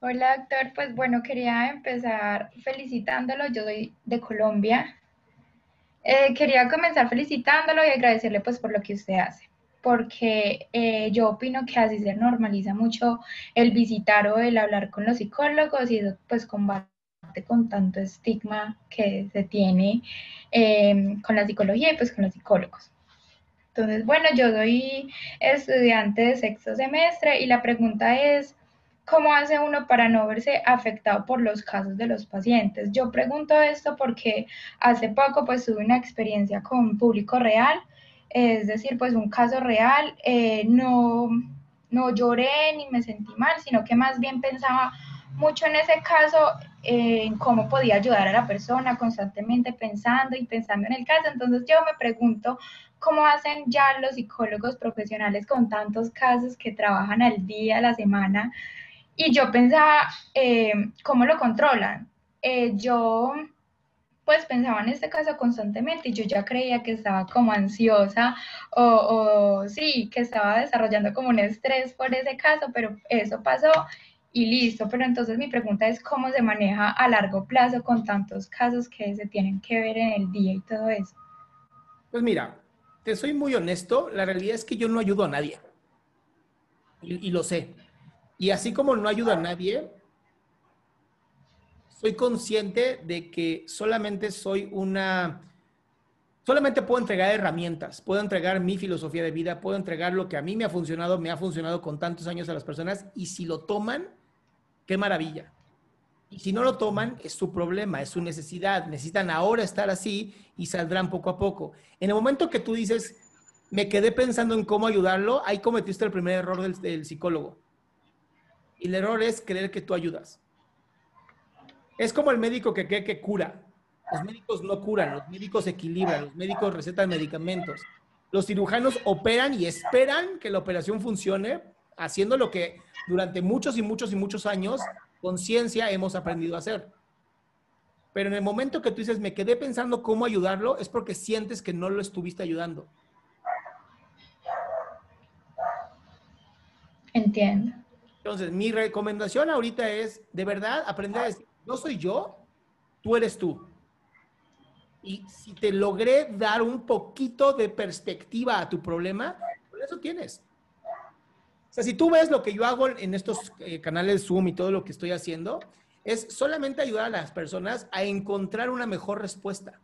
Hola, doctor. Pues bueno, quería empezar felicitándolo. Yo soy de Colombia. Eh, quería comenzar felicitándolo y agradecerle pues por lo que usted hace, porque eh, yo opino que así se normaliza mucho el visitar o el hablar con los psicólogos y eso pues combate con tanto estigma que se tiene em, con la psicología y pues con los psicólogos. Entonces, bueno, yo soy estudiante de sexto semestre y la pregunta es, ¿Cómo hace uno para no verse afectado por los casos de los pacientes? Yo pregunto esto porque hace poco pues tuve una experiencia con público real, es decir, pues un caso real, eh, no, no lloré ni me sentí mal, sino que más bien pensaba mucho en ese caso, eh, en cómo podía ayudar a la persona, constantemente pensando y pensando en el caso. Entonces yo me pregunto, ¿cómo hacen ya los psicólogos profesionales con tantos casos que trabajan al día, a la semana? Y yo pensaba, eh, ¿cómo lo controlan? Eh, yo pues pensaba en este caso constantemente y yo ya creía que estaba como ansiosa o, sí, que estaba desarrollando como un estrés por ese caso, pero eso pasó y listo. Pero entonces mi pregunta es cómo se maneja a largo plazo con tantos casos que se tienen que ver en el día y todo eso. Pues mira, te soy muy honesto, la realidad es que yo no ayudo a nadie y lo sé. Y así como no ayuda a nadie, soy consciente de que solamente soy una, solamente puedo entregar herramientas, puedo entregar mi filosofía de vida, puedo entregar lo que a mí me ha funcionado, me ha funcionado con tantos años a las personas y si lo toman, qué maravilla. Y si no lo toman, es su problema, es su necesidad. Necesitan ahora estar así y saldrán poco a poco. En el momento que tú dices, me quedé pensando en cómo ayudarlo, ahí cometiste el primer error del, psicólogo y el error es creer que tú ayudas. Es como el médico que cree que cura. Los médicos no curan, los médicos equilibran, los médicos recetan medicamentos. Los cirujanos operan y esperan que la operación funcione, haciendo lo que durante muchos y muchos y muchos años, con ciencia, hemos aprendido a hacer. Pero en el momento que tú dices, me quedé pensando cómo ayudarlo, es porque sientes que no lo estuviste ayudando. Entiendo. Entonces, mi recomendación ahorita es, de verdad, aprender a decir, no soy yo, tú eres tú. Y si te logré dar un poquito de perspectiva a tu problema, por eso tienes. O sea, si tú ves lo que yo hago en estos eh, canales Zoom y todo lo que estoy haciendo, es solamente ayudar a las personas a encontrar una mejor respuesta.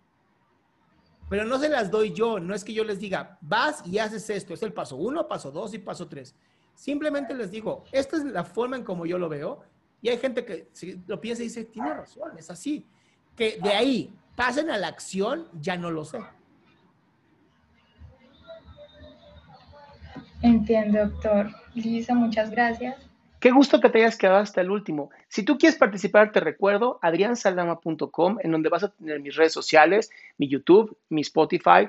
Pero no se las doy yo, no es que yo les diga, vas y haces esto, es el paso uno, paso dos y paso tres. Simplemente les digo, esta es la forma en como yo lo veo. Y hay gente que lo piensa y dice, tiene razón, es así. Que de ahí pasen a la acción, ya no lo sé. Entiendo, doctor. Lisa, muchas gracias. Qué gusto que te hayas quedado hasta el último. Si tú quieres participar, te recuerdo adriansaldama.com, en donde vas a tener mis redes sociales, mi YouTube, mi Spotify,